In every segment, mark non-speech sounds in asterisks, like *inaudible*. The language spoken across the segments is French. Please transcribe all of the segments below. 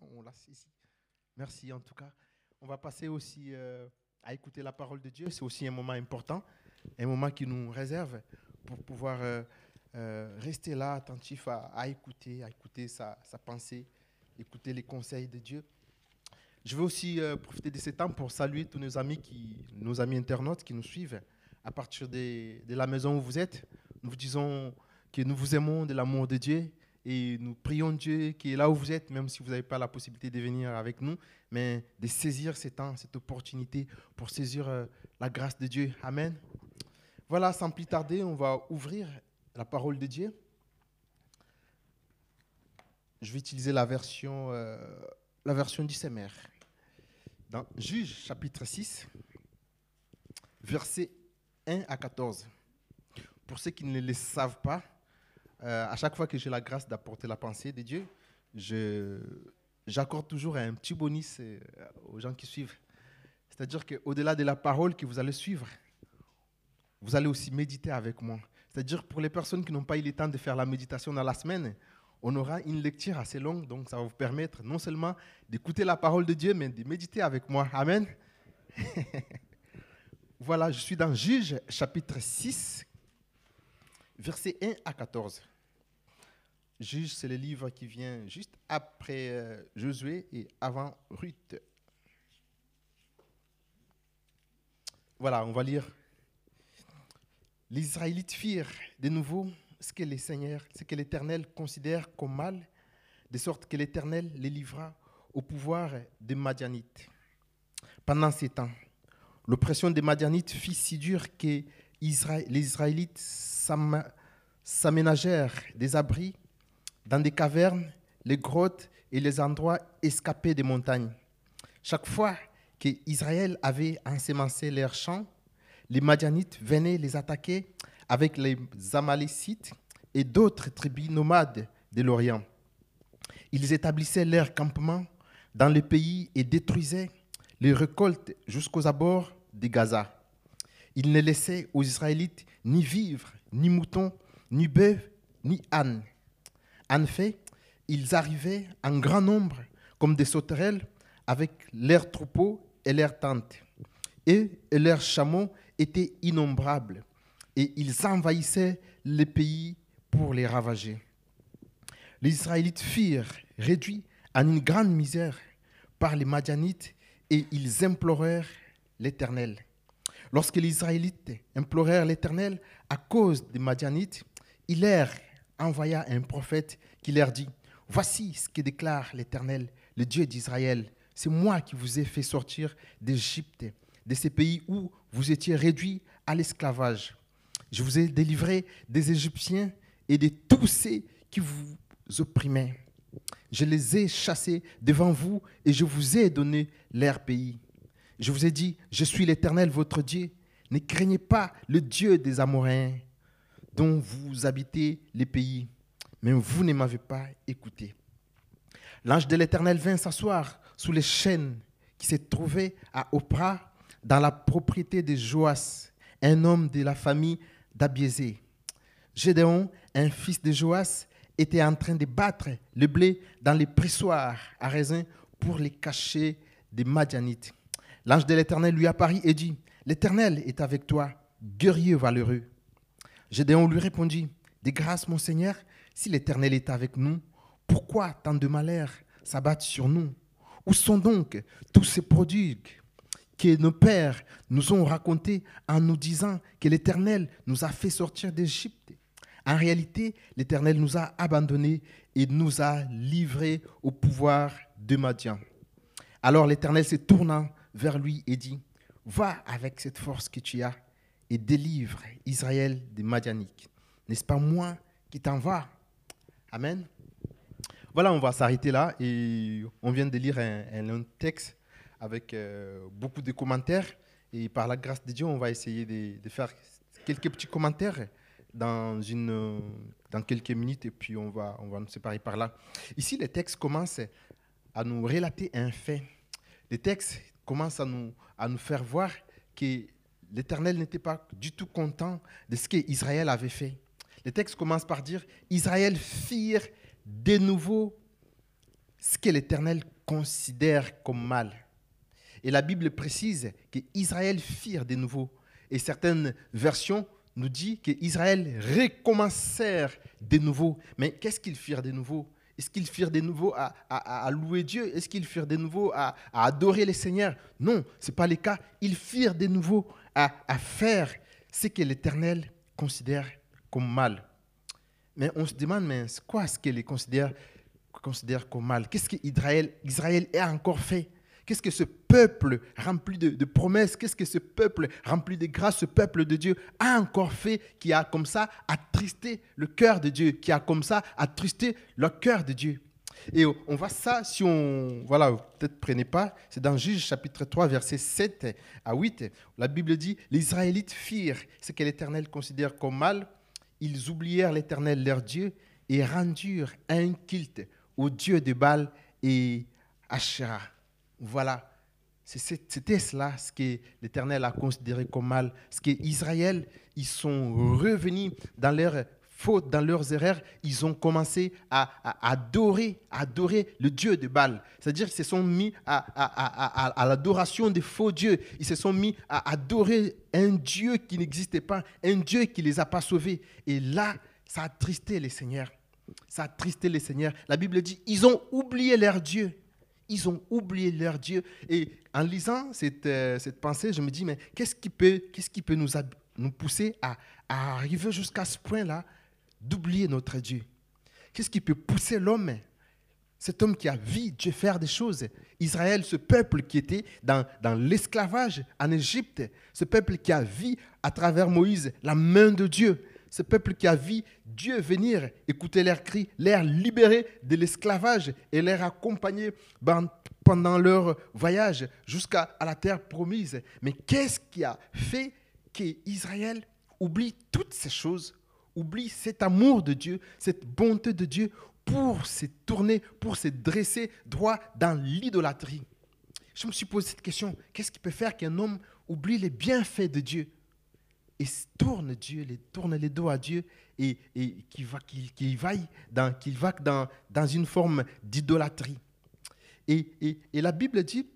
on la. Merci en tout cas. On va passer aussi euh, à écouter la parole de Dieu. C'est aussi un moment important, un moment qui nous réserve pour pouvoir euh, euh, rester là, attentif à, écouter, à écouter sa, pensée, écouter les conseils de Dieu. Je veux aussi profiter de ce temps pour saluer tous nos amis, qui, nos amis internautes qui nous suivent à partir de la maison où vous êtes. Nous vous disons que nous vous aimons de l'amour de Dieu et nous prions Dieu qui est là où vous êtes, même si vous n'avez pas la possibilité de venir avec nous, mais de saisir ce temps, cette opportunité pour saisir euh, la grâce de Dieu. Amen. Voilà, sans plus tarder, on va ouvrir la parole de Dieu. Je vais utiliser la version, euh, la version du CMR. Dans Juge chapitre 6, versets 1 à 14. Pour ceux qui ne le savent pas, euh, à chaque fois que j'ai la grâce d'apporter la pensée de Dieu, j'accorde toujours un petit bonus euh, aux gens qui suivent. C'est-à-dire qu'au-delà de la parole que vous allez suivre, vous allez aussi méditer avec moi. C'est-à-dire pour les personnes qui n'ont pas eu le temps de faire la méditation dans la semaine, on aura une lecture assez longue, donc ça va vous permettre non seulement d'écouter la parole de Dieu, mais de méditer avec moi. Amen. *laughs* voilà, je suis dans Juge chapitre 6, versets 1 à 14. Juge, c'est le livre qui vient juste après euh, Josué et avant Ruth. Voilà, on va lire. Les Israélites firent de nouveau ce que les seigneurs, ce que l'Éternel considère comme mal, de sorte que l'Éternel les livra au pouvoir des Madianites. Pendant ces temps, l'oppression des Madianites fit si dure que les Israélites s'aménagèrent des abris dans des cavernes, les grottes et les endroits escapés des montagnes. Chaque fois qu'Israël avait ensemencé leurs champs, les Madianites venaient les attaquer avec les Amalécites et d'autres tribus nomades de l'Orient. Ils établissaient leur campement dans le pays et détruisaient les récoltes jusqu'aux abords de Gaza. Ils ne laissaient aux Israélites ni vivres, ni moutons, ni bœufs, ni ânes. En fait, ils arrivaient en grand nombre comme des sauterelles avec leurs troupeaux et leurs tentes. Et, leurs chameaux étaient innombrables. Et ils envahissaient les pays pour les ravager. Les Israélites firent réduits en une grande misère par les Madianites et ils implorèrent l'Éternel. Lorsque les Israélites implorèrent l'Éternel à cause des Madianites, il leur envoya un prophète qui leur dit, Voici ce que déclare l'Éternel, le Dieu d'Israël. C'est moi qui vous ai fait sortir d'Égypte, de ces pays où vous étiez réduits à l'esclavage. Je vous ai délivré des Égyptiens et de tous ceux qui vous opprimaient. Je les ai chassés devant vous et je vous ai donné leur pays. Je vous ai dit, je suis l'Éternel, votre Dieu. Ne craignez pas le Dieu des Amoréens dont vous habitez les pays, mais vous ne m'avez pas écouté. L'ange de l'Éternel vint s'asseoir sous les chênes qui se trouvaient à Oprah, dans la propriété de Joas, un homme de la famille d'Abiézé. Gédéon, un fils de Joas, était en train de battre le blé dans les pressoirs à raisin pour les cacher des Madianites. L'ange de l'Éternel lui apparut et dit, L'Éternel est avec toi, guerrier valeureux. Gédéon lui répondit, Des grâces, mon Seigneur, si l'Éternel est avec nous, pourquoi tant de malheurs s'abattent sur nous? Où sont donc tous ces prodiges que nos pères nous ont racontés en nous disant que l'Éternel nous a fait sortir d'Égypte? En réalité, l'Éternel nous a abandonnés et nous a livrés au pouvoir de Madian. Alors l'Éternel se tourna vers lui et dit, Va avec cette force que tu as et délivre Israël des Madianiques. N'est-ce pas moi qui t'en va? Amen. Voilà, on va s'arrêter là et on vient de lire un, texte avec euh, beaucoup de commentaires et par la grâce de Dieu, on va essayer de, faire quelques petits commentaires dans, une, dans quelques minutes et puis on va, on va nous séparer par là. Ici, le texte commence à nous relater un fait. Le texte commence à nous, à nous faire voir que l'Éternel n'était pas du tout content de ce qu'Israël avait fait. Le texte commence par dire, Israël firent de nouveau ce que l'Éternel considère comme mal. Et la Bible précise qu'Israël firent de nouveau. Et certaines versions nous disent qu'Israël recommencèrent de nouveau. Mais qu'est-ce qu'ils firent de nouveau? Est-ce qu'ils firent de nouveau à, louer Dieu? Est-ce qu'ils firent de nouveau à, adorer les seigneurs? Non, ce n'est pas le cas. Ils firent de nouveau à, faire ce que l'Éternel considère comme mal. Mais on se demande, mais quoi ce qu'il considère, comme mal? Qu'est-ce qu'Israël Israël a encore fait? Qu'est-ce que ce peuple rempli de, promesses, qu'est-ce que ce peuple rempli de grâce, ce peuple de Dieu a encore fait qui a comme ça attristé le cœur de Dieu, qui a comme ça attristé le cœur de Dieu? Et on voit ça, si on, voilà, peut-être prenez pas, c'est dans Juge chapitre 3, versets 7 à 8. La Bible dit, les Israélites firent ce que l'Éternel considère comme mal, ils oublièrent l'Éternel leur Dieu et rendirent un culte au Dieu de Baal et Asherah. Voilà. C'était cela ce que l'Éternel a considéré comme mal. Ce que Israël, ils sont revenus dans leur faute, dans leurs erreurs, ils ont commencé à, adorer, adorer le Dieu de Baal. C'est-à-dire qu'ils se sont mis à, l'adoration des faux dieux. Ils se sont mis à adorer un Dieu qui n'existait pas, un Dieu qui ne les a pas sauvés. Et là, ça a tristé les seigneurs. Ça a tristé les seigneurs. La Bible dit, ils ont oublié leur Dieu. Ils ont oublié leur Dieu. Et en lisant cette, euh, pensée, je me dis, mais qu'est-ce qui peut, nous, pousser à, à arriver jusqu'à ce point-là d'oublier notre Dieu? Qu'est-ce qui peut pousser l'homme cet homme qui a vu Dieu faire des choses? Israël, ce peuple qui était dans, dans l'esclavage en Égypte, ce peuple qui a vu à travers Moïse la main de Dieu, ce peuple qui a vu Dieu venir écouter leurs cris, les libérer de l'esclavage et les accompagner pendant leur voyage jusqu'à la terre promise. Mais qu'est-ce qui a fait qu'Israël oublie toutes ces choses oublie cet amour de Dieu, cette bonté de Dieu pour se tourner, pour se dresser droit dans l'idolâtrie? Je me suis posé cette question, qu'est-ce qui peut faire qu'un homme oublie les bienfaits de Dieu? Et tourne Dieu, les, tourne les dos à Dieu et, et qu'il va, qu'il, dans, va dans, dans une forme d'idolâtrie. Et, et, et la Bible dit,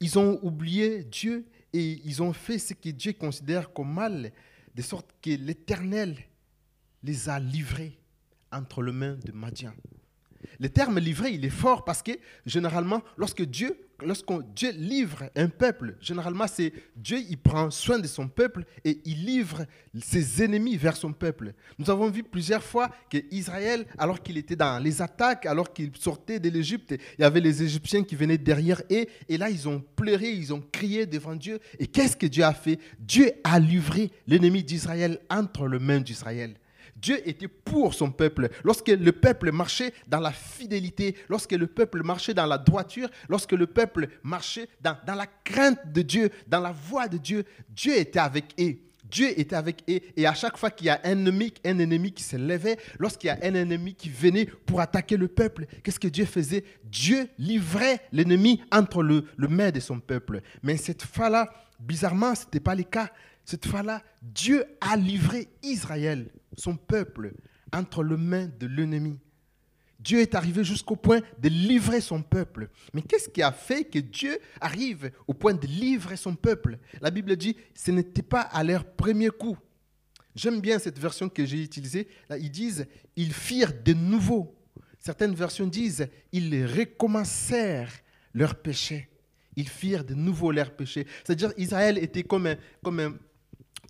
ils ont oublié Dieu et ils ont fait ce que Dieu considère comme mal de sorte que l'Éternel les a livrés entre les mains de Madian. Le terme livré, il est fort parce que généralement, lorsque Dieu, lorsqu'on Dieu livre un peuple, généralement c'est Dieu, il prend soin de son peuple et il livre ses ennemis vers son peuple. Nous avons vu plusieurs fois que Israël, alors qu'il était dans les attaques, alors qu'il sortait de l'Égypte, il y avait les Égyptiens qui venaient derrière et, et là ils ont pleuré, ils ont crié devant Dieu. Et qu'est-ce que Dieu a fait? Dieu a livré l'ennemi d'Israël entre les mains d'Israël. Dieu était pour son peuple. Lorsque le peuple marchait dans la fidélité, lorsque le peuple marchait dans la droiture, lorsque le peuple marchait dans, la crainte de Dieu, dans la voie de Dieu, Dieu était avec eux. Dieu était avec eux. Et à chaque fois qu'il y a un ennemi, un ennemi qui se levait, lorsqu'il y a un ennemi qui venait pour attaquer le peuple, qu'est-ce que Dieu faisait? Dieu livrait l'ennemi entre le, le main de son peuple. Mais cette fois-là, bizarrement, ce n'était pas le cas. Cette fois-là, Dieu a livré Israël son peuple entre les mains de l'ennemi. Dieu est arrivé jusqu'au point de livrer son peuple. Mais qu'est-ce qui a fait que Dieu arrive au point de livrer son peuple? La Bible dit, ce n'était pas à leur premier coup. J'aime bien cette version que j'ai utilisée. Là, ils disent, ils firent de nouveau. Certaines versions disent, ils recommencèrent leur péché. Ils firent de nouveau leur péché. C'est-à-dire, Israël était comme un, comme un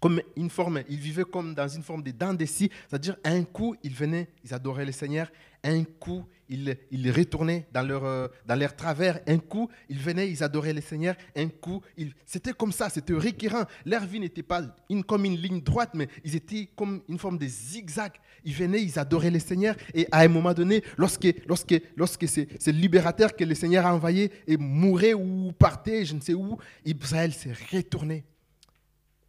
comme une forme, ils vivaient comme dans une forme de dents de scie, c'est-à-dire un coup, ils venaient, ils adoraient le Seigneur, un coup, ils, ils retournaient dans leur, euh, dans leur travers, un coup, ils venaient, ils adoraient le Seigneur, un coup, ils... c'était comme ça, c'était récurrent. Leur vie n'était pas une, comme une ligne droite, mais ils étaient comme une forme de zigzag. Ils venaient, ils adoraient le Seigneur, et à un moment donné, lorsque, lorsque, lorsque ces libérateurs que le Seigneur a envoyés et mouraient ou partaient, je ne sais où, Israël s'est retourné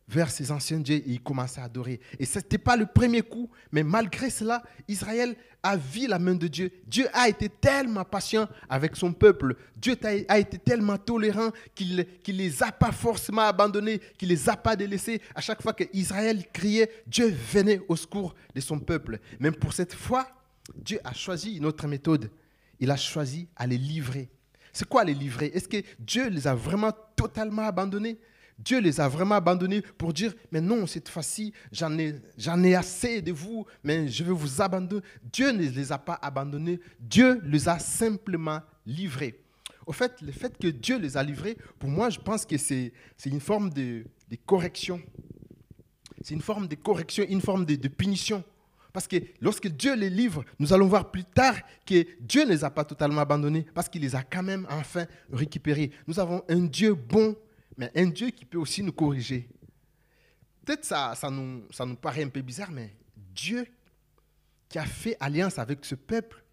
vers ses anciens dieux et il commençait à adorer. Et ce n'était pas le premier coup, mais malgré cela, Israël a vu la main de Dieu. Dieu a été tellement patient avec son peuple. Dieu a été tellement tolérant qu'il ne les a pas forcément abandonnés, qu'il ne les a pas délaissés. À chaque fois qu'Israël criait, Dieu venait au secours de son peuple. Même pour cette fois, Dieu a choisi une autre méthode. il a choisi à les livrer. C'est quoi les livrer? Est-ce que Dieu les a vraiment totalement abandonnés? Dieu les a vraiment abandonnés pour dire, mais non, cette fois-ci, j'en ai, ai assez de vous, mais je veux vous abandonner. Dieu ne les a pas abandonnés, Dieu les a simplement livrés. Au fait, le fait que Dieu les a livrés, pour moi, je pense que c'est, c'est une forme de, de correction. C'est une forme de correction, une forme de, de punition. Parce que lorsque Dieu les livre, nous allons voir plus tard que Dieu ne les a pas totalement abandonnés, parce qu'il les a quand même enfin récupérés. Nous avons un Dieu bon mais un Dieu qui peut aussi nous corriger. Peut-être ça, ça, nous, ça nous paraît un peu bizarre, mais Dieu qui a fait alliance avec ce peuple,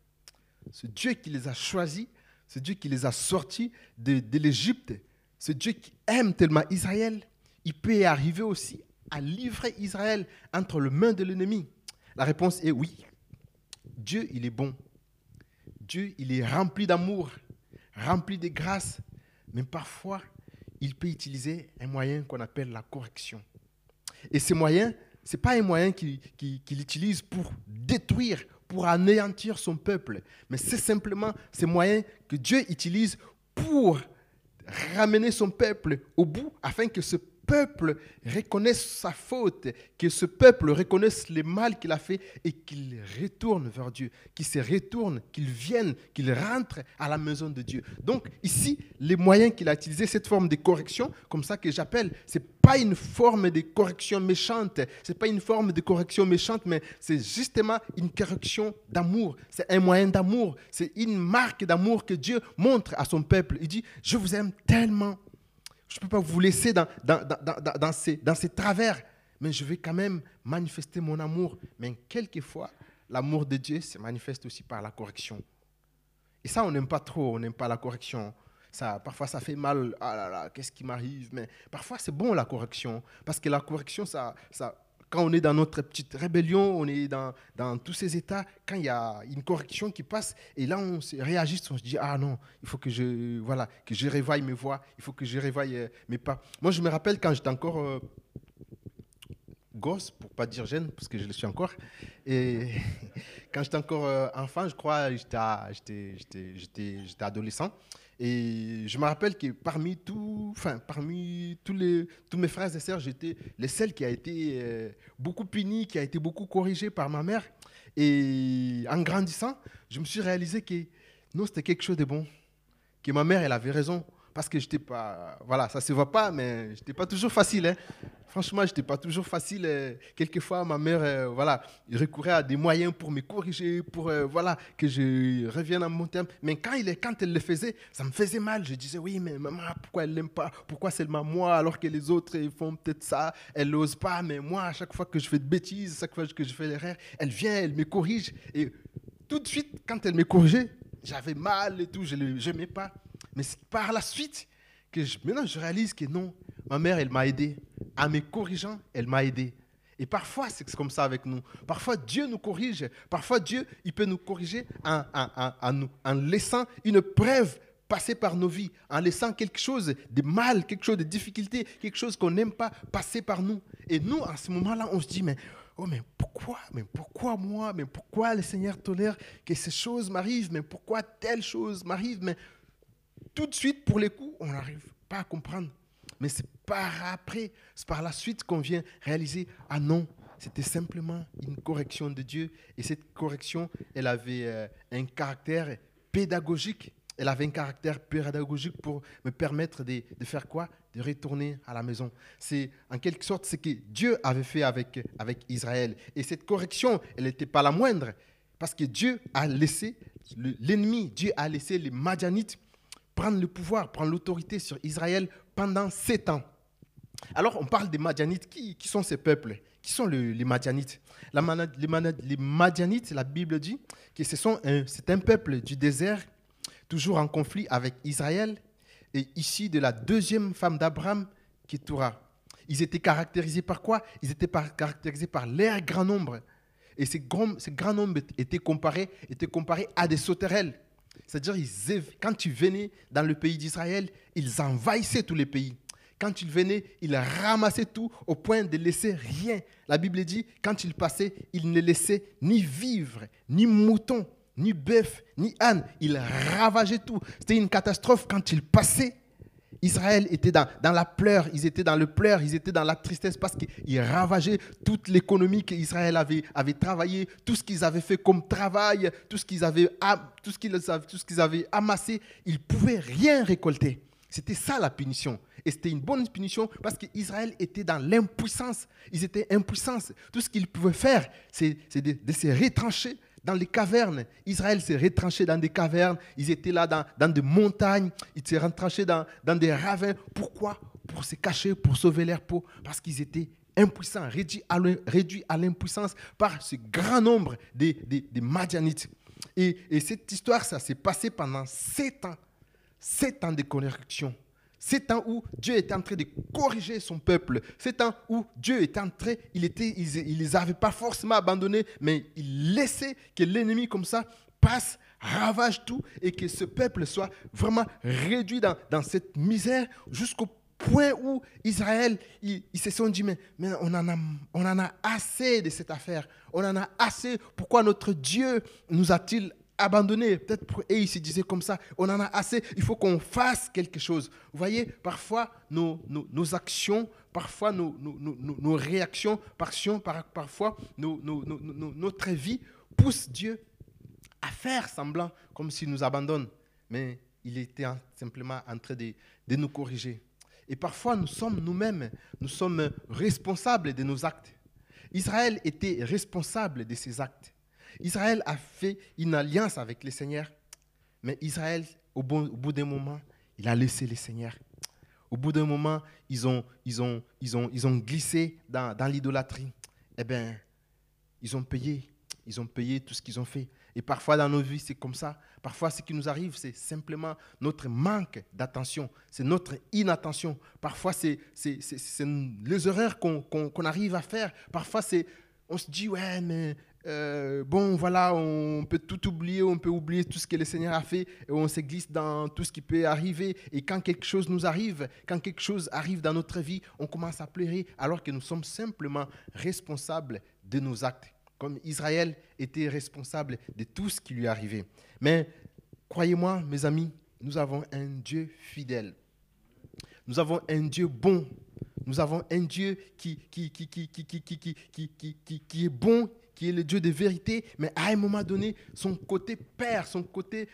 ce Dieu qui les a choisis, ce Dieu qui les a sortis de, de l'Égypte, ce Dieu qui aime tellement Israël, il peut arriver aussi à livrer Israël entre les mains de l'ennemi. La réponse est oui. Dieu, il est bon. Dieu, il est rempli d'amour, rempli de grâce, mais parfois, il peut utiliser un moyen qu'on appelle la correction. Et ce moyen, ce n'est pas un moyen qu'il utilise pour détruire, pour anéantir son peuple, mais c'est simplement ce moyen que Dieu utilise pour ramener son peuple au bout afin que ce peuple reconnaisse sa faute, que ce peuple reconnaisse le mal qu'il a fait et qu'il retourne vers Dieu, qu'il se retourne, qu'il vienne, qu'il rentre à la maison de Dieu. Donc ici, les moyens qu'il a utilisés, cette forme de correction, comme ça que j'appelle, c'est pas une forme de correction méchante, c'est pas une forme de correction méchante, mais c'est justement une correction d'amour. C'est un moyen d'amour, c'est une marque d'amour que Dieu montre à son peuple. Il dit, je vous aime tellement je ne peux pas vous laisser dans, ces, dans ces travers, mais je vais quand même manifester mon amour. Mais quelquefois, l'amour de Dieu se manifeste aussi par la correction. Et ça, on n'aime pas trop, on n'aime pas la correction. Ça, parfois, ça fait mal. Ah là là, qu'est-ce qui m'arrive? Mais parfois, c'est bon la correction. Parce que la correction, ça, ça, quand on est dans notre petite rébellion, on est dans, dans, tous ces états, quand il y a une correction qui passe, et là on se réagit, on se dit, ah non, il faut que je, voilà, que je réveille mes voix, il faut que je réveille euh, mes pas. Moi, je me rappelle quand j'étais encore euh, gosse, pour pas dire jeune, parce que je le suis encore, et *laughs* quand j'étais encore euh, enfant, je crois, j'étais adolescent, et je me rappelle que parmi, tous, les, mes frères et sœurs, j'étais le seul qui a été euh, beaucoup puni, qui a été beaucoup corrigé par ma mère. Et en grandissant, je me suis réalisé que non, c'était quelque chose de bon, que ma mère, elle avait raison parce que j'étais pas, voilà, ça se voit pas, mais j'étais pas toujours facile. Hein. Franchement, j'étais pas toujours facile. Euh, quelquefois, ma mère, euh, voilà, recourait à des moyens pour me corriger, pour, euh, voilà, que je revienne à mon terme. Mais quand, il, quand elle le faisait, ça me faisait mal. Je disais, oui, mais maman, pourquoi elle l'aime pas? Pourquoi seulement moi, alors que les autres, ils font peut-être ça? Elle n'ose pas, mais moi, à chaque fois que je fais de bêtises, chaque fois que je fais l'erreur, elle vient, elle me corrige. Et tout de suite, quand elle me corrigeait, j'avais mal et tout, je ne l'aimais pas. Mais c'est par la suite que je, maintenant je réalise que non, ma mère, elle m'a aidé. En me corrigeant, elle m'a aidé. Et parfois, c'est comme ça avec nous. Parfois, Dieu nous corrige. Parfois, Dieu, il peut nous corriger en, en, en, laissant une preuve passer par nos vies, en laissant quelque chose de mal, quelque chose de difficulté, quelque chose qu'on n'aime pas passer par nous. Et nous, à ce moment-là, on se dit, mais, oh, mais pourquoi Mais pourquoi moi Mais pourquoi le Seigneur tolère que ces choses m'arrivent Mais pourquoi telle chose m'arrive Mais tout de suite, pour les coups, on n'arrive pas à comprendre. Mais c'est par après, c'est par la suite qu'on vient réaliser, ah non, c'était simplement une correction de Dieu. Et cette correction, elle avait euh, un caractère pédagogique. Elle avait un caractère pédagogique pour me permettre de, de faire quoi? De retourner à la maison. C'est en quelque sorte ce que Dieu avait fait avec, avec Israël. Et cette correction, elle n'était pas la moindre. Parce que Dieu a laissé l'ennemi, Dieu a laissé les Madianites prendre le pouvoir, prendre l'autorité sur Israël pendant sept ans. Alors, on parle des Madianites. Qui, sont ces peuples? Qui sont les Madianites? Les, Madianites, la Bible dit que c'est un, un peuple du désert, toujours en conflit avec Israël, et ici de la deuxième femme d'Abraham, qui est. Ils étaient caractérisés par quoi? Ils étaient caractérisés par l'air grand nombre. Et ces grands nombres étaient comparés, étaient comparés à des sauterelles. C'est-à-dire, quand ils venaient dans le pays d'Israël, ils envahissaient tous les pays. Quand ils venaient, ils ramassaient tout au point de laisser rien. La Bible dit, quand ils passaient, ils ne laissaient ni vivre, ni moutons, ni bœuf, ni âne. Ils ravageaient tout. C'était une catastrophe quand ils passaient. Israël était dans, la pleure, ils étaient dans le pleur, ils étaient dans la tristesse parce qu'ils ravageaient toute l'économie qu'Israël avait, avait travaillé, tout ce qu'ils avaient fait comme travail, tout ce qu'ils avaient, tout ce qu'ils tout ce qu'ils avaient amassé, ils ne pouvaient rien récolter. C'était ça la punition. Et c'était une bonne punition parce qu'Israël était dans l'impuissance. Ils étaient impuissants. Tout ce qu'ils pouvaient faire, c'est de, de, se retrancher dans les cavernes. Israël s'est retranché dans des cavernes. Ils étaient là dans, dans des montagnes. Ils s'est retranchés dans, dans des ravins. Pourquoi? Pour se cacher, pour sauver leur peau. Parce qu'ils étaient impuissants, réduits à l'impuissance par ce grand nombre de, de, de Madianites. Et, et cette histoire, ça s'est passé pendant sept ans. Sept ans de correction. C'est temps où Dieu était en train de corriger son peuple. C'est temps où Dieu était en train, il était, il, les avait pas forcément abandonnés, mais il laissait que l'ennemi comme ça passe, ravage tout et que ce peuple soit vraiment réduit dans, cette misère jusqu'au point où Israël, ils, se sont dit, mais, mais on, en a, on en a assez de cette affaire. On en a assez. Pourquoi notre Dieu nous a-t-il abandonné. Peut-être et il se disait comme ça, on en a assez, il faut qu'on fasse quelque chose. Vous voyez, parfois nos, nos, actions, parfois nos, nos réactions, parfois, parfois notre vie pousse Dieu à faire semblant comme s'il nous abandonne. Mais il était simplement en train de, de nous corriger. Et parfois, nous sommes nous-mêmes, nous sommes responsables de nos actes. Israël était responsable de ses actes. Israël a fait une alliance avec le Seigneur, mais Israël, au, bout d'un moment, il a laissé le Seigneur. Au bout d'un moment, ils ont, ils ont, ils ont, ils ont glissé dans, l'idolâtrie. Eh bien, ils ont payé. Ils ont payé tout ce qu'ils ont fait. Et parfois dans nos vies, c'est comme ça. Parfois, ce qui nous arrive, c'est simplement notre manque d'attention, c'est notre inattention. Parfois, c'est les erreurs qu'on arrive à faire. Parfois, c'est on se dit, ouais, mais euh, bon, voilà, on peut tout oublier, on peut oublier tout ce que le Seigneur a fait, et on se glisse dans tout ce qui peut arriver. Et quand quelque chose nous arrive, quand quelque chose arrive dans notre vie, on commence à pleurer, alors que nous sommes simplement responsables de nos actes, comme Israël était responsable de tout ce qui lui arrivait. Mais croyez-moi, mes amis, nous avons un Dieu fidèle. Nous avons un Dieu bon. Nous avons un Dieu qui, qui, qui, qui, qui, qui, qui, qui, qui, qui est bon qui est le Dieu de vérité, mais à un moment donné, son côté père, son côté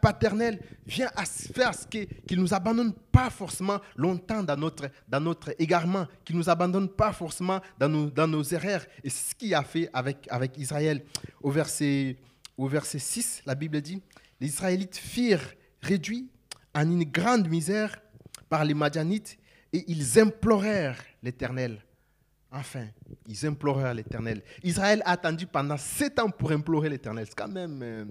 paternel vient à faire ce qu'il ne nous abandonne pas forcément longtemps dans notre, dans notre égarement, qu'il ne nous abandonne pas forcément dans nos, dans nos erreurs. Et ce qu'il a fait avec, avec Israël. Au verset, au verset 6, la Bible dit, les Israélites firent réduits en une grande misère par les Madianites et ils implorèrent l'Éternel. Enfin, ils implorèrent l'Éternel. Israël a attendu pendant sept ans pour implorer l'Éternel. C'est quand même... Euh,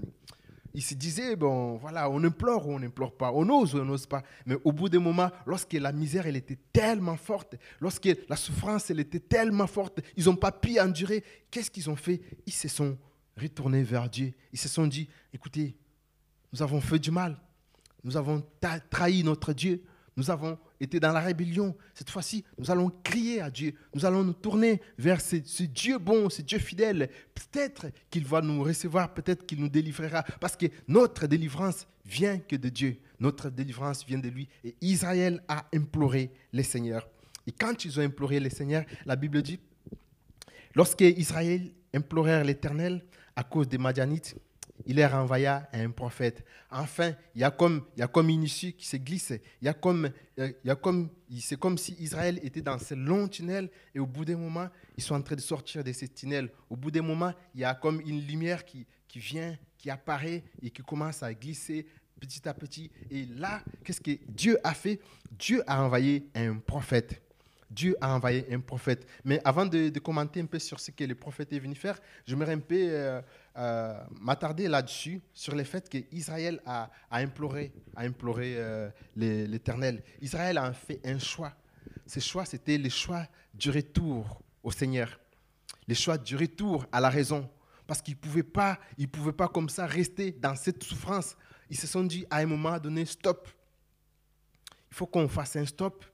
ils se disaient, bon, voilà, on implore ou on n'implore pas, on ose ou on n'ose pas. Mais au bout d'un moment, lorsque la misère, elle était tellement forte, lorsque la souffrance, elle était tellement forte, ils n'ont pas pu endurer, qu'est-ce qu'ils ont fait? Ils se sont retournés vers Dieu. Ils se sont dit, écoutez, nous avons fait du mal, nous avons trahi notre Dieu, nous avons été dans la rébellion. Cette fois-ci, nous allons crier à Dieu. Nous allons nous tourner vers ce, Dieu bon, ce Dieu fidèle. Peut-être qu'il va nous recevoir, peut-être qu'il nous délivrera. Parce que notre délivrance vient que de Dieu. Notre délivrance vient de lui. Et Israël a imploré le Seigneur. Et quand ils ont imploré le Seigneur, la Bible dit, lorsque Israël implorèrent l'Éternel à cause des Madianites, il les renvoya à un prophète. Enfin, il y a comme, il y a comme une issue qui se glisse. A comme, il comme, c'est comme si Israël était dans ce long tunnel et au bout d'un moment, ils sont en train de sortir de ce tunnel. Au bout d'un moment, il y a comme une lumière qui, qui vient, qui apparaît et qui commence à glisser petit à petit. Et là, qu'est-ce que Dieu a fait? Dieu a envoyé un prophète. Dieu a envoyé un prophète. Mais avant de, commenter un peu sur ce que le prophète est venu faire, j'aimerais un peu euh, euh, m'attarder là-dessus, sur le fait qu'Israël a, a, imploré, a imploré euh, l'Éternel. Israël a fait un choix. Ce choix, c'était le choix du retour au Seigneur, le choix du retour à la raison. Parce qu'ils ne pouvaient, pas, pouvaient pas comme ça rester dans cette souffrance. Ils se sont dit à un moment donné, stop. Il faut qu'on fasse un stop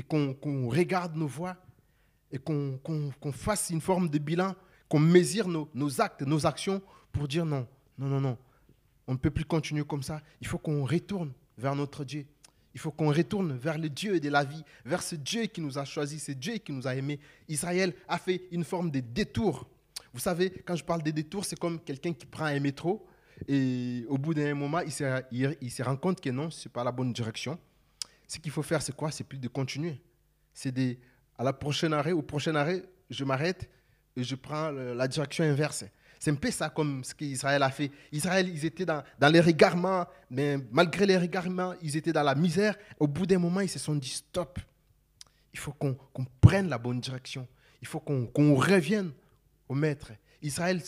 et qu'on regarde nos voies et qu'on fasse une forme de bilan, qu'on mesure nos, actes, nos actions pour dire non, Non, non, non. On ne peut plus continuer comme ça. Il faut qu'on retourne vers notre Dieu. Il faut qu'on retourne vers le Dieu de la vie, vers ce Dieu qui nous a choisis, ce Dieu qui nous a aimés. Israël a fait une forme de détour. Vous savez, quand je parle de détour, c'est comme quelqu'un qui prend un métro et au bout d'un moment, il se, il, se, rend compte que non, ce n'est pas la bonne direction. Ce qu'il faut faire, c'est quoi? C'est plus de continuer. C'est de, à la prochaine arrêt, au prochain arrêt, je m'arrête et je prends la direction inverse. C'est un peu ça comme ce qu'Israël a fait. Israël, ils étaient dans, les regarements, mais malgré les regarements, ils étaient dans la misère. Au bout d'un moment, ils se sont dit stop. Il faut qu'on prenne la bonne direction. Il faut qu'on revienne au maître. Israël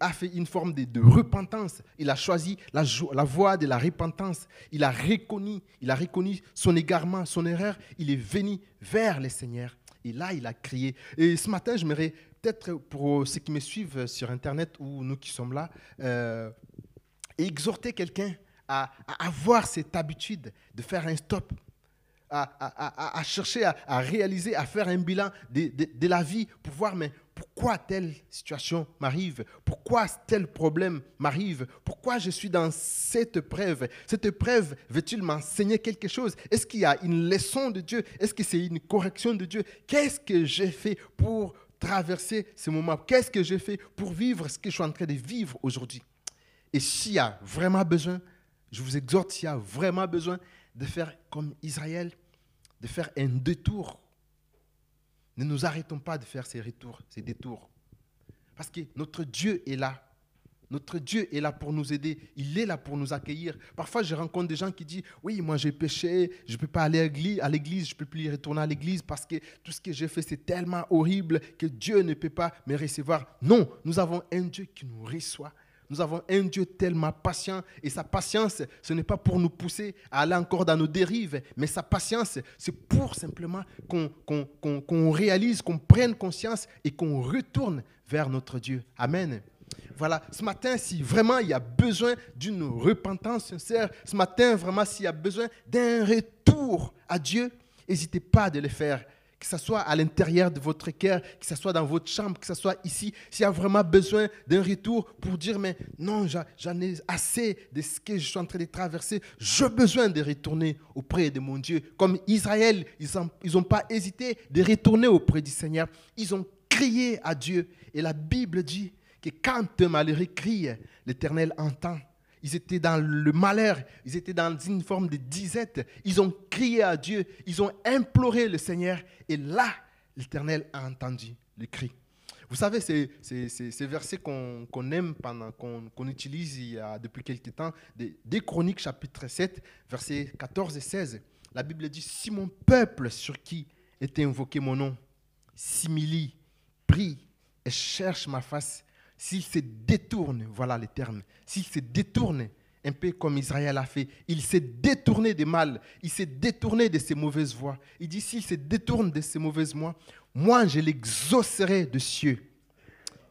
a fait une forme de, repentance. Il a choisi la, la, voie de la repentance. Il a reconnu, il a reconnu son égarement, son erreur. Il est venu vers le Seigneur. Et là, il a crié. Et ce matin, je j'aimerais peut-être pour ceux qui me suivent sur Internet ou nous qui sommes là, euh, exhorter quelqu'un à, avoir cette habitude de faire un stop, à, chercher à, réaliser, à faire un bilan de, de, la vie pour voir mais pourquoi telle situation m'arrive, pourquoi tel problème m'arrive, pourquoi je suis dans cette preuve? Cette preuve veut-il m'enseigner quelque chose? Est-ce qu'il y a une leçon de Dieu? Est-ce que c'est une correction de Dieu? Qu'est-ce que j'ai fait pour traverser ce moment? Qu'est-ce que j'ai fait pour vivre ce que je suis en train de vivre aujourd'hui? Et s'il y a vraiment besoin, je vous exhorte, s'il y a vraiment besoin de faire comme Israël, de faire un détour. Ne nous arrêtons pas de faire ces retours, ces détours. Parce que notre Dieu est là. Notre Dieu est là pour nous aider. Il est là pour nous accueillir. Parfois, je rencontre des gens qui disent, oui, moi j'ai péché, je ne peux pas aller à l'église, je ne peux plus retourner à l'église parce que tout ce que j'ai fait, c'est tellement horrible que Dieu ne peut pas me recevoir. Non, nous avons un Dieu qui nous reçoit. Nous avons un Dieu tellement patient et sa patience, ce n'est pas pour nous pousser à aller encore dans nos dérives, mais sa patience, c'est pour simplement qu'on réalise, qu'on prenne conscience et qu'on retourne vers notre Dieu. Amen. Voilà, ce matin, si vraiment il y a besoin d'une repentance sincère, ce matin, vraiment, s'il y a besoin d'un retour à Dieu, n'hésitez pas à le faire. Que ce soit à l'intérieur de votre cœur, que ce soit dans votre chambre, que ce soit ici, s'il y a vraiment besoin d'un retour pour dire, mais non, j'en ai assez de ce que je suis en train de traverser, j'ai besoin de retourner auprès de mon Dieu. Comme Israël, ils n'ont pas hésité de retourner auprès du Seigneur. Ils ont crié à Dieu. Et la Bible dit, que quand un malheureux crie, l'Éternel entend. Ils étaient dans le malheur, ils étaient dans une forme de disette. Ils ont crié à Dieu, ils ont imploré le Seigneur. Et là, l'Éternel a entendu le cri. Vous savez, c'est ces versets qu'on aime, qu'on utilise depuis quelques temps, des, des, Chroniques chapitre 7, versets 14 et 16. La Bible dit, si mon peuple sur qui était invoqué mon nom, similie, prie et cherche ma face, s'il se détourne, voilà le terme, s'il se détourne, un peu comme Israël a fait, il s'est détourné des mal, il s'est détourné de ses mauvaises voies. Il dit, s'il se détourne de ses mauvaises voies, moi je l'exaucerai de cieux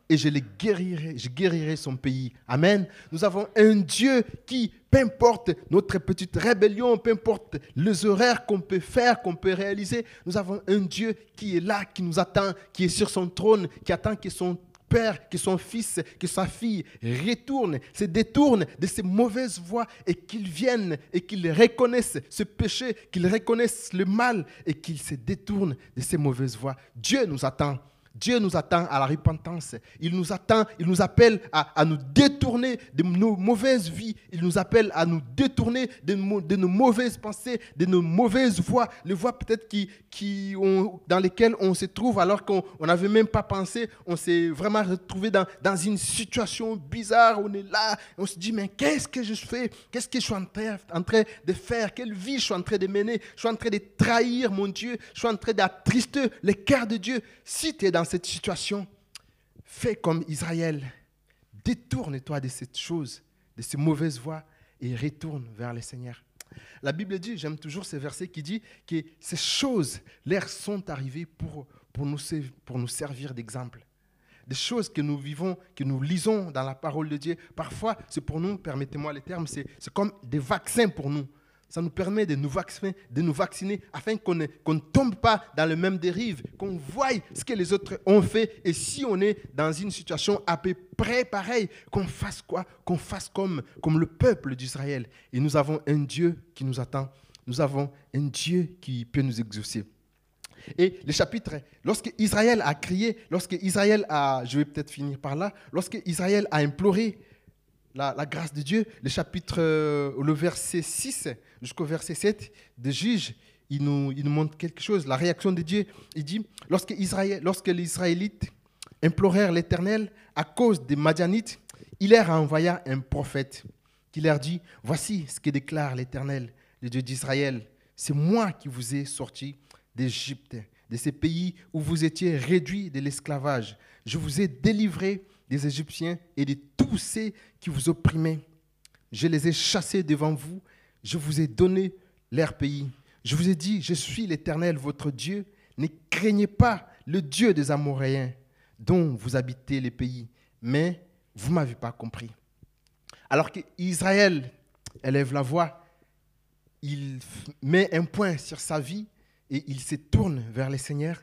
et je le guérirai, je guérirai son pays. Amen. Nous avons un Dieu qui, peu importe notre petite rébellion, peu importe les horaires qu'on peut faire, qu'on peut réaliser, nous avons un Dieu qui est là, qui nous attend, qui est sur son trône, qui attend que son père, que son fils, que sa fille retourne, se détourne de ses mauvaises voies et qu'il vienne et qu'il reconnaisse ce péché, qu'il reconnaisse le mal et qu'il se détourne de ses mauvaises voies. Dieu nous attend. Dieu nous attend à la repentance. Il nous attend, il nous appelle à, nous détourner de nos mauvaises vies. Il nous appelle à nous détourner de, nos mauvaises pensées, de nos mauvaises voies, les voies peut-être qui, qui ont, dans lesquelles on se trouve alors qu'on n'avait même pas pensé. On s'est vraiment retrouvé dans, dans une situation bizarre. On est là, on se dit, mais qu'est-ce que je fais? Qu'est-ce que je suis en train, en train de faire? Quelle vie je suis en train de mener? Je suis en train de trahir mon Dieu. Je suis en train d'attrister le cœur de Dieu. Si tu es dans cette situation, fais comme Israël. Détourne-toi de cette chose, de ces mauvaises voies et retourne vers le Seigneur. La Bible dit, j'aime toujours ces versets qui dit que ces choses, l'air sont arrivées pour, pour, nous, pour nous servir d'exemple. Des choses que nous vivons, que nous lisons dans la parole de Dieu, parfois, c'est pour nous, permettez-moi le terme, c'est comme des vaccins pour nous. Ça nous permet de nous vacciner, afin qu'on ne, ne tombe pas dans le même dérive, qu'on voie ce que les autres ont fait. Et si on est dans une situation à peu près pareille, qu'on fasse quoi? Qu'on fasse comme, comme le peuple d'Israël. Et nous avons un Dieu qui nous attend. Nous avons un Dieu qui peut nous exaucer. Et le chapitre, lorsque Israël a crié, lorsque Israël a, je vais peut-être finir par là, lorsque Israël a imploré la, grâce de Dieu, le chapitre, euh, le verset 6 jusqu'au verset 7 de Juge, il nous, il nous montre quelque chose, la réaction de Dieu. Il dit, lorsque, Israël, lorsque les Israélites implorèrent l'Éternel à cause des Madianites, il leur a envoyé un prophète qui leur dit, voici ce que déclare l'Éternel, le Dieu d'Israël. C'est moi qui vous ai sorti d'Égypte, de ces pays où vous étiez réduits de l'esclavage. Je vous ai délivré des Égyptiens et de tous ceux qui vous opprimaient. Je les ai chassés devant vous. Je vous ai donné leur pays. Je vous ai dit, je suis l'Éternel, votre Dieu. Ne craignez pas le Dieu des Amoréens dont vous habitez les pays. Mais vous ne m'avez pas compris. Alors qu'Israël élève la voix, il met un point sur sa vie et il se tourne vers le Seigneur.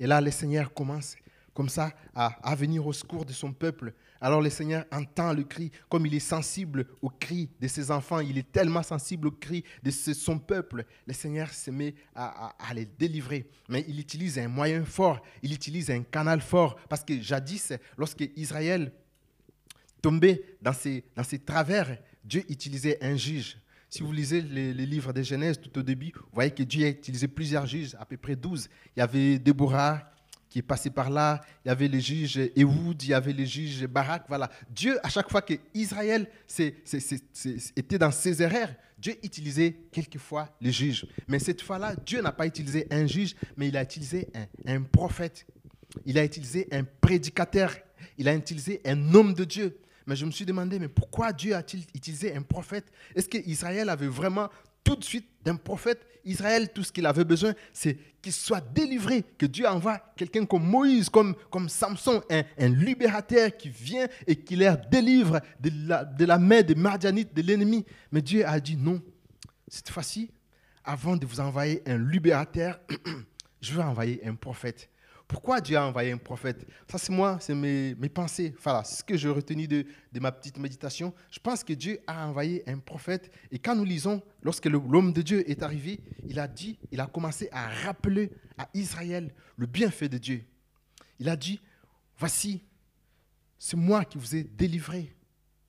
Et là, le Seigneur commence comme ça à, venir au secours de son peuple. Alors le Seigneur entend le cri, comme il est sensible au cri de ses enfants, il est tellement sensible au cri de son peuple. Le Seigneur se met à, les délivrer. Mais il utilise un moyen fort, il utilise un canal fort, parce que jadis, lorsque Israël tombait dans ses, dans ses travers, Dieu utilisait un juge. Si vous lisez les, livres de Genèse tout au début, vous voyez que Dieu a utilisé plusieurs juges, à peu près 12. Il y avait Déborah qui est passé par là, il y avait les juges Ehud, il y avait les juges Barak. Voilà. Dieu, à chaque fois que Israël était dans ses erreurs, Dieu utilisait quelquefois les juges. Mais cette fois-là, Dieu n'a pas utilisé un juge, mais il a utilisé un, un prophète. Il a utilisé un prédicateur. Il a utilisé un homme de Dieu. Mais je me suis demandé, mais pourquoi Dieu a-t-il utilisé un prophète? Est-ce qu'Israël avait vraiment tout de suite d'un prophète Israël, tout ce qu'il avait besoin, c'est qu'il soit délivré, que Dieu envoie quelqu'un comme Moïse, comme, Samson, un, libérateur qui vient et qui leur délivre de la, de main des Mardianites, de l'ennemi. Mais Dieu a dit non. Cette fois-ci, avant de vous envoyer un libérateur, *clears throat* je vais envoyer un prophète. Pourquoi Dieu a envoyé un prophète? Ça, c'est moi, c'est mes, pensées. Voilà, c'est ce que j'ai retenu de, de, ma petite méditation. Je pense que Dieu a envoyé un prophète. Et quand nous lisons, lorsque l'homme de Dieu est arrivé, il a dit, il a commencé à rappeler à Israël le bienfait de Dieu. Il a dit, voici, c'est moi qui vous ai délivré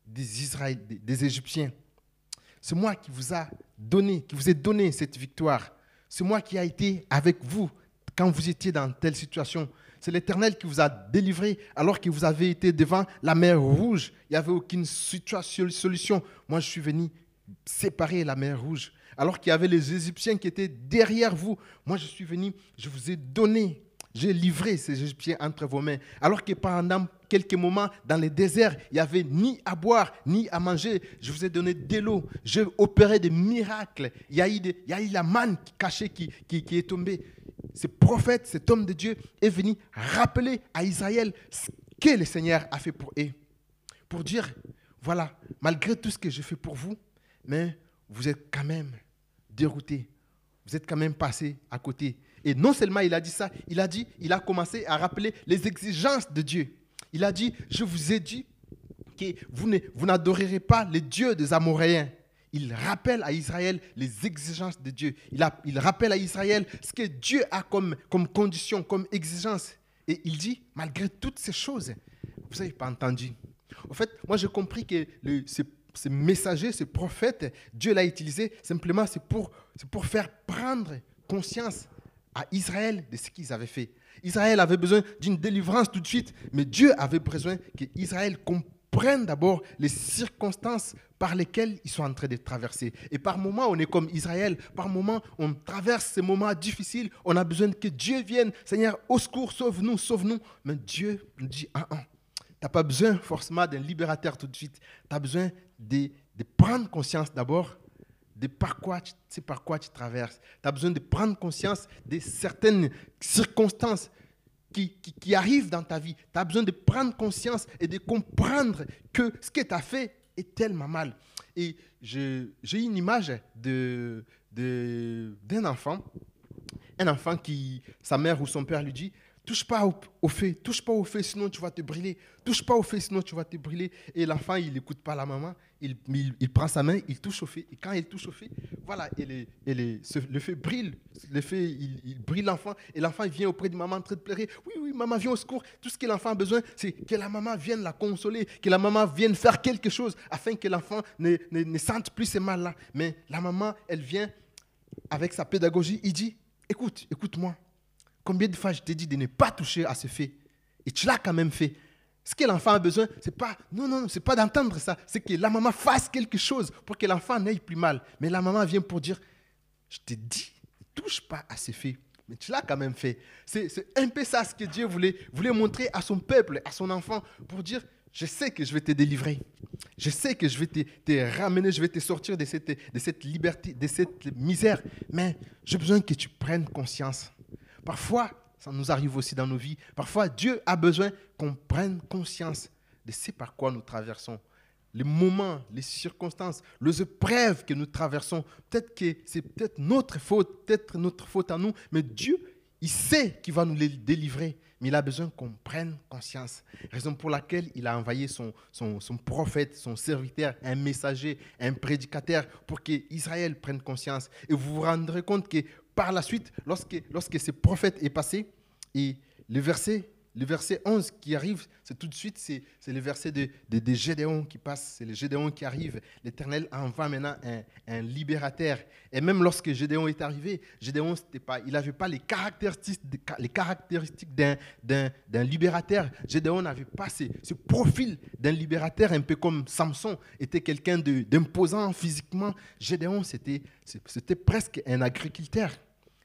des, Israéliens, des Égyptiens. C'est moi qui vous a donné, qui vous ai donné cette victoire. C'est moi qui ai été avec vous quand vous étiez dans telle situation. C'est l'Éternel qui vous a délivré alors que vous avez été devant la mer rouge. Il n'y avait aucune solution. Moi, je suis venu séparer la mer rouge. Alors qu'il y avait les Égyptiens qui étaient derrière vous. Moi, je suis venu, je vous ai donné, j'ai livré ces Égyptiens entre vos mains. Alors que pendant quelques moments, dans le désert, il n'y avait ni à boire, ni à manger. Je vous ai donné de l'eau. J'ai opéré des miracles. Il y a eu, la manne cachée qui est tombée ce prophète, cet homme de Dieu est venu rappeler à Israël ce que le Seigneur a fait pour eux. Pour dire, voilà, malgré tout ce que j'ai fait pour vous, mais vous êtes quand même dérouté. Vous êtes quand même passé à côté. Et non seulement il a dit ça, il a dit, il a commencé à rappeler les exigences de Dieu. Il a dit, je vous ai dit que vous n'adorerez pas les dieux des Amoréens il rappelle à Israël les exigences de Dieu. Il, il rappelle à Israël ce que Dieu a comme, comme condition, comme exigence. Et il dit, malgré toutes ces choses, vous n'avez pas entendu. En fait, moi j'ai compris que le, ce, messager, ce prophète, Dieu l'a utilisé simplement c'est pour, pour faire prendre conscience à Israël de ce qu'ils avaient fait. Israël avait besoin d'une délivrance tout de suite, mais Dieu avait besoin qu'Israël comprenne prennent d'abord les circonstances par lesquelles ils sont en train de traverser. Et par moments, on est comme Israël. Par moments, on traverse ces moments difficiles. On a besoin que Dieu vienne. Seigneur, au secours, sauve-nous, sauve-nous. Mais Dieu nous dit, ah, ah. Tu n'as pas besoin forcément d'un libérateur tout de suite. Tu as besoin de, de prendre conscience d'abord de par quoi tu, par quoi tu traverses. Tu as besoin de prendre conscience de certaines circonstances qui, arrive dans ta vie. Tu as besoin de prendre conscience et de comprendre que ce que tu as fait est tellement mal. Et j'ai une image d'un de, enfant, un enfant qui, sa mère ou son père lui dit, touche pas au, feu, touche pas au feu, sinon tu vas te brûler, touche pas au feu, sinon tu vas te brûler. Et l'enfant, il n'écoute pas la maman, il, prend sa main, il touche au feu. Et quand il touche au feu, voilà, et, le feu brille, le feu, il, il brille l'enfant. Et l'enfant, vient auprès de maman en train de pleurer. Oui, oui, maman, viens au secours. Tout ce que l'enfant a besoin, c'est que la maman vienne la consoler, que la maman vienne faire quelque chose afin que l'enfant ne, ne, sente plus ces mal-là. Mais la maman, elle vient avec sa pédagogie, il dit, écoute, écoute-moi Combien de fois je t'ai dit de ne pas toucher à ce fait Et tu l'as quand même fait. Ce que l'enfant a besoin, c'est pas non non, c'est pas d'entendre ça, c'est que la maman fasse quelque chose pour que l'enfant n'aille plus mal. Mais la maman vient pour dire je t'ai dit, ne touche pas à ce fait. Mais tu l'as quand même fait. C'est un peu ça ce que Dieu voulait, voulait montrer à son peuple, à son enfant, pour dire je sais que je vais te délivrer. Je sais que je vais te, te, ramener, je vais te sortir de cette, de cette liberté, de cette misère. Mais j'ai besoin que tu prennes conscience Parfois, ça nous arrive aussi dans nos vies. Parfois, Dieu a besoin qu'on prenne conscience de ce par quoi nous traversons. Les moments, les circonstances, les épreuves que nous traversons. Peut-être que c'est peut-être notre faute, peut-être notre faute à nous, mais Dieu, il sait qu'il va nous les délivrer. Mais il a besoin qu'on prenne conscience. Raison pour laquelle il a envoyé son, son, prophète, son serviteur, un messager, un prédicateur, pour qu'Israël prenne conscience. Et vous vous rendrez compte que par la suite, lorsque, ce prophète est passé, et le verset, le verset 11 qui arrive, c'est tout de suite, c'est, le verset de, de, Gédéon qui passe, c'est le Gédéon qui arrive. L'Éternel envoie maintenant un, un, libérateur. Et même lorsque Gédéon est arrivé, Gédéon, pas, il n'avait pas les caractéristiques, les caractéristiques d'un, libérateur. Gédéon n'avait pas ce, ce profil d'un libérateur, un peu comme Samson était quelqu'un d'imposant physiquement. Gédéon, c'était, c'était presque un agriculteur.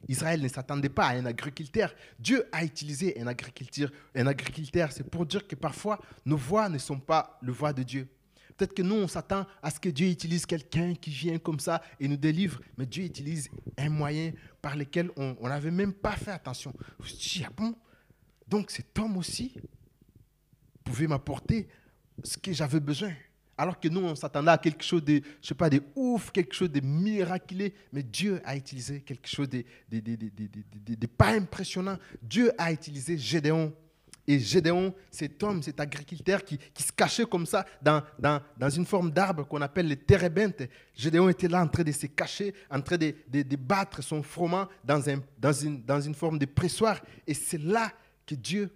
Israël ne s'attendait pas à un agriculteur. Dieu a utilisé un agriculteur. C'est pour dire que parfois nos voix ne sont pas le voix de Dieu. Peut-être que nous, on s'attend à ce que Dieu utilise quelqu'un qui vient comme ça et nous délivre, mais Dieu utilise un moyen par lequel on n'avait même pas fait attention. Je dis, ah bon? Donc cet homme aussi pouvait m'apporter ce que j'avais besoin. Alors que nous, on s'attendait à quelque chose de, je sais pas, de ouf, quelque chose de miraculeux, mais Dieu a utilisé quelque chose de, de, pas impressionnant. Dieu a utilisé Gédéon. Et Gédéon, cet homme, cet agriculteur qui, qui se cachait comme ça dans, dans, dans une forme d'arbre qu'on appelle les térébintes. Gédéon était là en train de se cacher, en train de, de battre son froment dans, un, dans, une, dans une forme de pressoir. Et c'est là que Dieu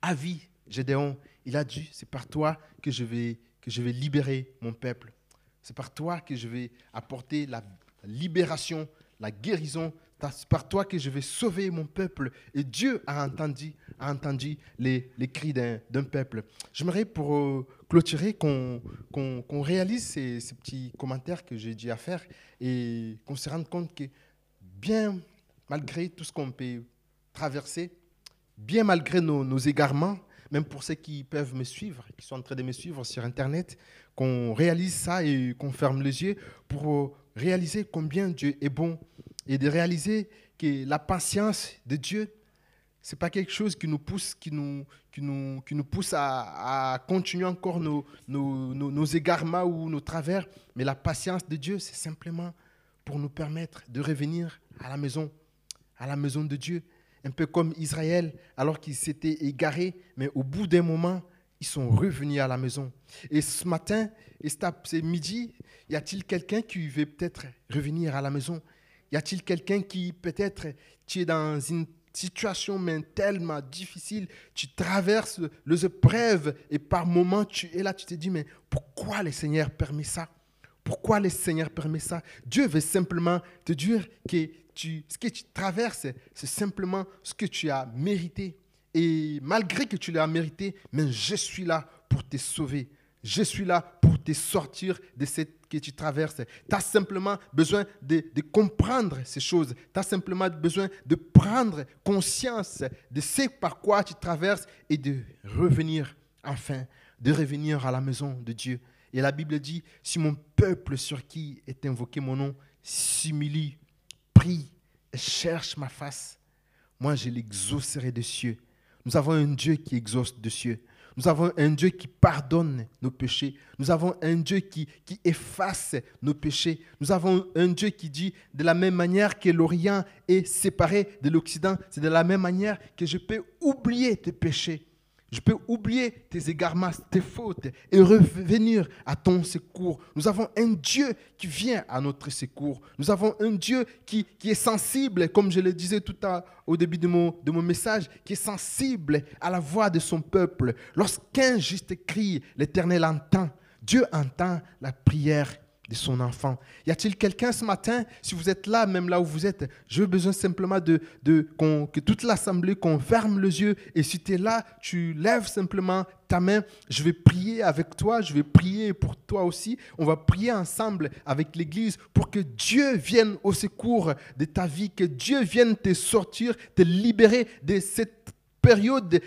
a vu Gédéon. Il a dit, c'est par toi que je vais que je vais libérer mon peuple. C'est par toi que je vais apporter la libération, la guérison. C'est par toi que je vais sauver mon peuple. Et Dieu a entendu, a entendu les, les cris d'un peuple. J'aimerais pour euh, clôturer qu'on réalise ces, ces, petits commentaires que j'ai dit à faire et qu'on se rende compte que bien malgré tout ce qu'on peut traverser, bien malgré nos, nos égarements, même pour ceux qui peuvent me suivre, qui sont en train de me suivre sur Internet, qu'on réalise ça et qu'on ferme les yeux pour réaliser combien Dieu est bon et de réaliser que la patience de Dieu, ce n'est pas quelque chose qui nous pousse, qui nous, qui nous, qui nous pousse à, continuer encore nos, nos, nos, nos égarements ou nos travers, mais la patience de Dieu, c'est simplement pour nous permettre de revenir à la maison, à la maison de Dieu un peu comme Israël, alors qu'ils s'étaient égarés, mais au bout d'un moment, ils sont revenus à la maison. Et ce matin, et c'est midi, y a-t-il quelqu'un qui veut peut-être revenir à la maison? Y a-t-il quelqu'un qui peut-être tu es dans une situation tellement difficile, tu traverses les épreuves et par moments tu es là, tu te dis mais pourquoi le Seigneur permet ça? Pourquoi le Seigneur permet ça? Dieu veut simplement te dire que ce que tu traverses, c'est simplement ce que tu as mérité. Et malgré que tu l'as mérité, mais je suis là pour te sauver. Je suis là pour te sortir de ce que tu traverses. Tu as simplement besoin de, de comprendre ces choses. Tu as simplement besoin de prendre conscience de ce par quoi tu traverses et de revenir enfin, de revenir à la maison de Dieu. Et la Bible dit, si mon peuple sur qui est invoqué mon nom s'humilie et cherche ma face, moi je l'exaucerai des cieux. Nous avons un Dieu qui exauce des cieux. Nous avons un Dieu qui pardonne nos péchés. Nous avons un Dieu qui, qui efface nos péchés. Nous avons un Dieu qui dit, de la même manière que l'Orient est séparé de l'Occident, c'est de la même manière que je peux oublier tes péchés. Je peux oublier tes égarements, tes fautes et revenir à ton secours. Nous avons un Dieu qui vient à notre secours. Nous avons un Dieu qui, qui est sensible, comme je le disais tout à, au début de mon, de mon message, qui est sensible à la voix de son peuple. Lorsqu'un juste crie, l'Éternel entend. Dieu entend la prière de son enfant. Y a-t-il quelqu'un ce matin, si vous êtes là, même là où vous êtes, veux besoin simplement de, de que toute l'assemblée, qu'on ferme les yeux, et si tu es là, tu lèves simplement ta main, je vais prier avec toi, je vais prier pour toi aussi, on va prier ensemble avec l'Église pour que Dieu vienne au secours de ta vie, que Dieu vienne te sortir, te libérer de cette période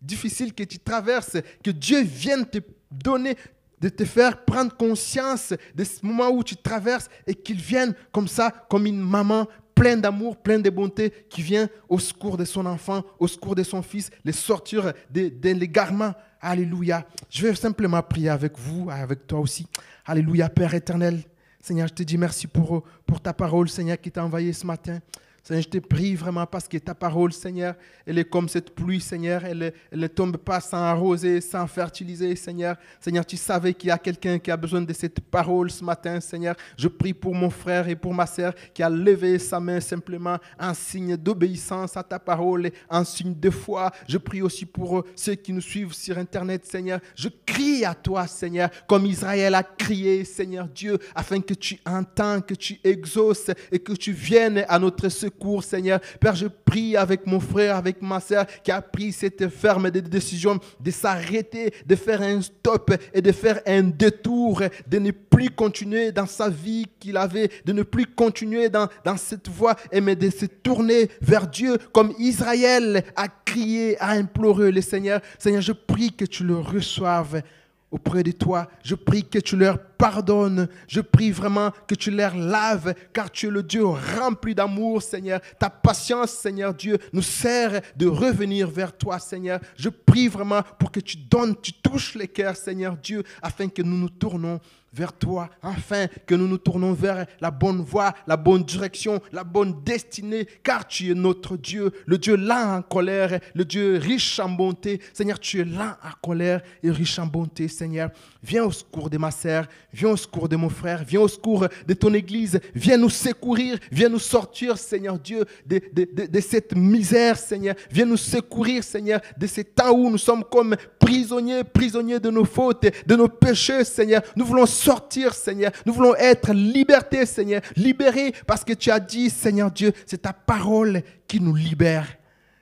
difficile que tu traverses, que Dieu vienne te donner de te faire prendre conscience de ce moment où tu traverses et qu'il vienne comme ça, comme une maman pleine d'amour, pleine de bonté, qui vient au secours de son enfant, au secours de son fils, les sortir de, l'égarement. Alléluia. Je vais simplement prier avec vous, avec toi aussi. Alléluia, Père éternel. Seigneur, je te dis merci pour, pour ta parole, Seigneur, qui t'a envoyé ce matin. Seigneur, je te prie vraiment parce que ta parole, Seigneur, elle est comme cette pluie, Seigneur. Elle, ne tombe pas sans arroser, sans fertiliser, Seigneur. Seigneur, tu savais qu'il y a quelqu'un qui a besoin de cette parole ce matin, Seigneur. Je prie pour mon frère et pour ma sœur qui a levé sa main simplement en signe d'obéissance à ta parole, en signe de foi. Je prie aussi pour ceux qui nous suivent sur Internet, Seigneur. Je crie à toi, Seigneur, comme Israël a crié, Seigneur Dieu, afin que tu entends, que tu exauces et que tu viennes à notre secours secours, Seigneur. Père, je prie avec mon frère, avec ma soeur qui a pris cette ferme décision de s'arrêter, de faire un stop et de faire un détour, de ne plus continuer dans sa vie qu'il avait, de ne plus continuer dans, dans cette voie, mais de se tourner vers Dieu comme Israël a crié, a imploré le Seigneur. Seigneur, je prie que tu le reçoives auprès de toi. Je prie que tu leur pardonnes. Je prie vraiment que tu leur laves, car tu es le Dieu rempli d'amour, Seigneur. Ta patience, Seigneur Dieu, nous sert de revenir vers toi, Seigneur. Je prie vraiment pour que tu donnes, tu touches les cœurs, Seigneur Dieu, afin que nous nous tournons vers toi, afin que nous nous tournons vers la bonne voie, la bonne direction, la bonne destinée, car tu es notre Dieu, le Dieu lent en colère, le Dieu riche en bonté. Seigneur, tu es lent en colère et riche en bonté, Seigneur. Viens au secours de ma sœur, viens au secours de mon frère, viens au secours de ton Église, viens nous secourir, viens nous sortir, Seigneur Dieu, de, de, de, cette misère, Seigneur. Viens nous secourir, Seigneur, de ces temps où nous sommes comme prisonniers, prisonniers de nos fautes, de nos péchés, Seigneur. Nous voulons sortir, Seigneur. Nous voulons être libertés, Seigneur. Libérés parce que tu as dit, Seigneur Dieu, c'est ta parole qui nous libère.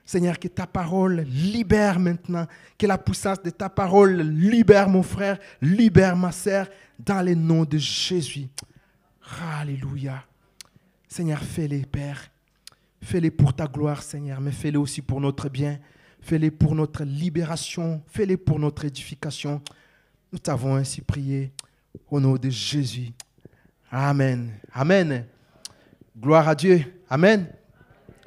Seigneur, que ta parole libère maintenant, que la puissance de ta parole libère mon frère, libère ma sœur, dans le nom de Jésus. Alléluia. Seigneur, fais-les, Père. Fais-les pour ta gloire, Seigneur, mais fais-les aussi pour notre bien. Fais-les pour notre libération. Fais-les pour notre édification. Nous t'avons ainsi prié au nom de Jésus. Amen. Amen. Gloire à Dieu. Amen.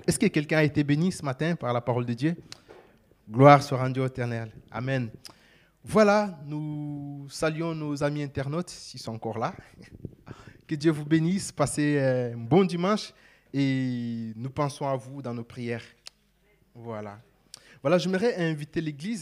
Est-ce que quelqu'un a été béni ce matin par la parole de Dieu? Gloire soit rendue au éternel. Amen. Voilà, nous saluons nos amis internautes, s'ils sont encore là. Que Dieu vous bénisse, passez un bon dimanche et nous pensons à vous dans nos prières. Voilà. Voilà, j'aimerais inviter l'Église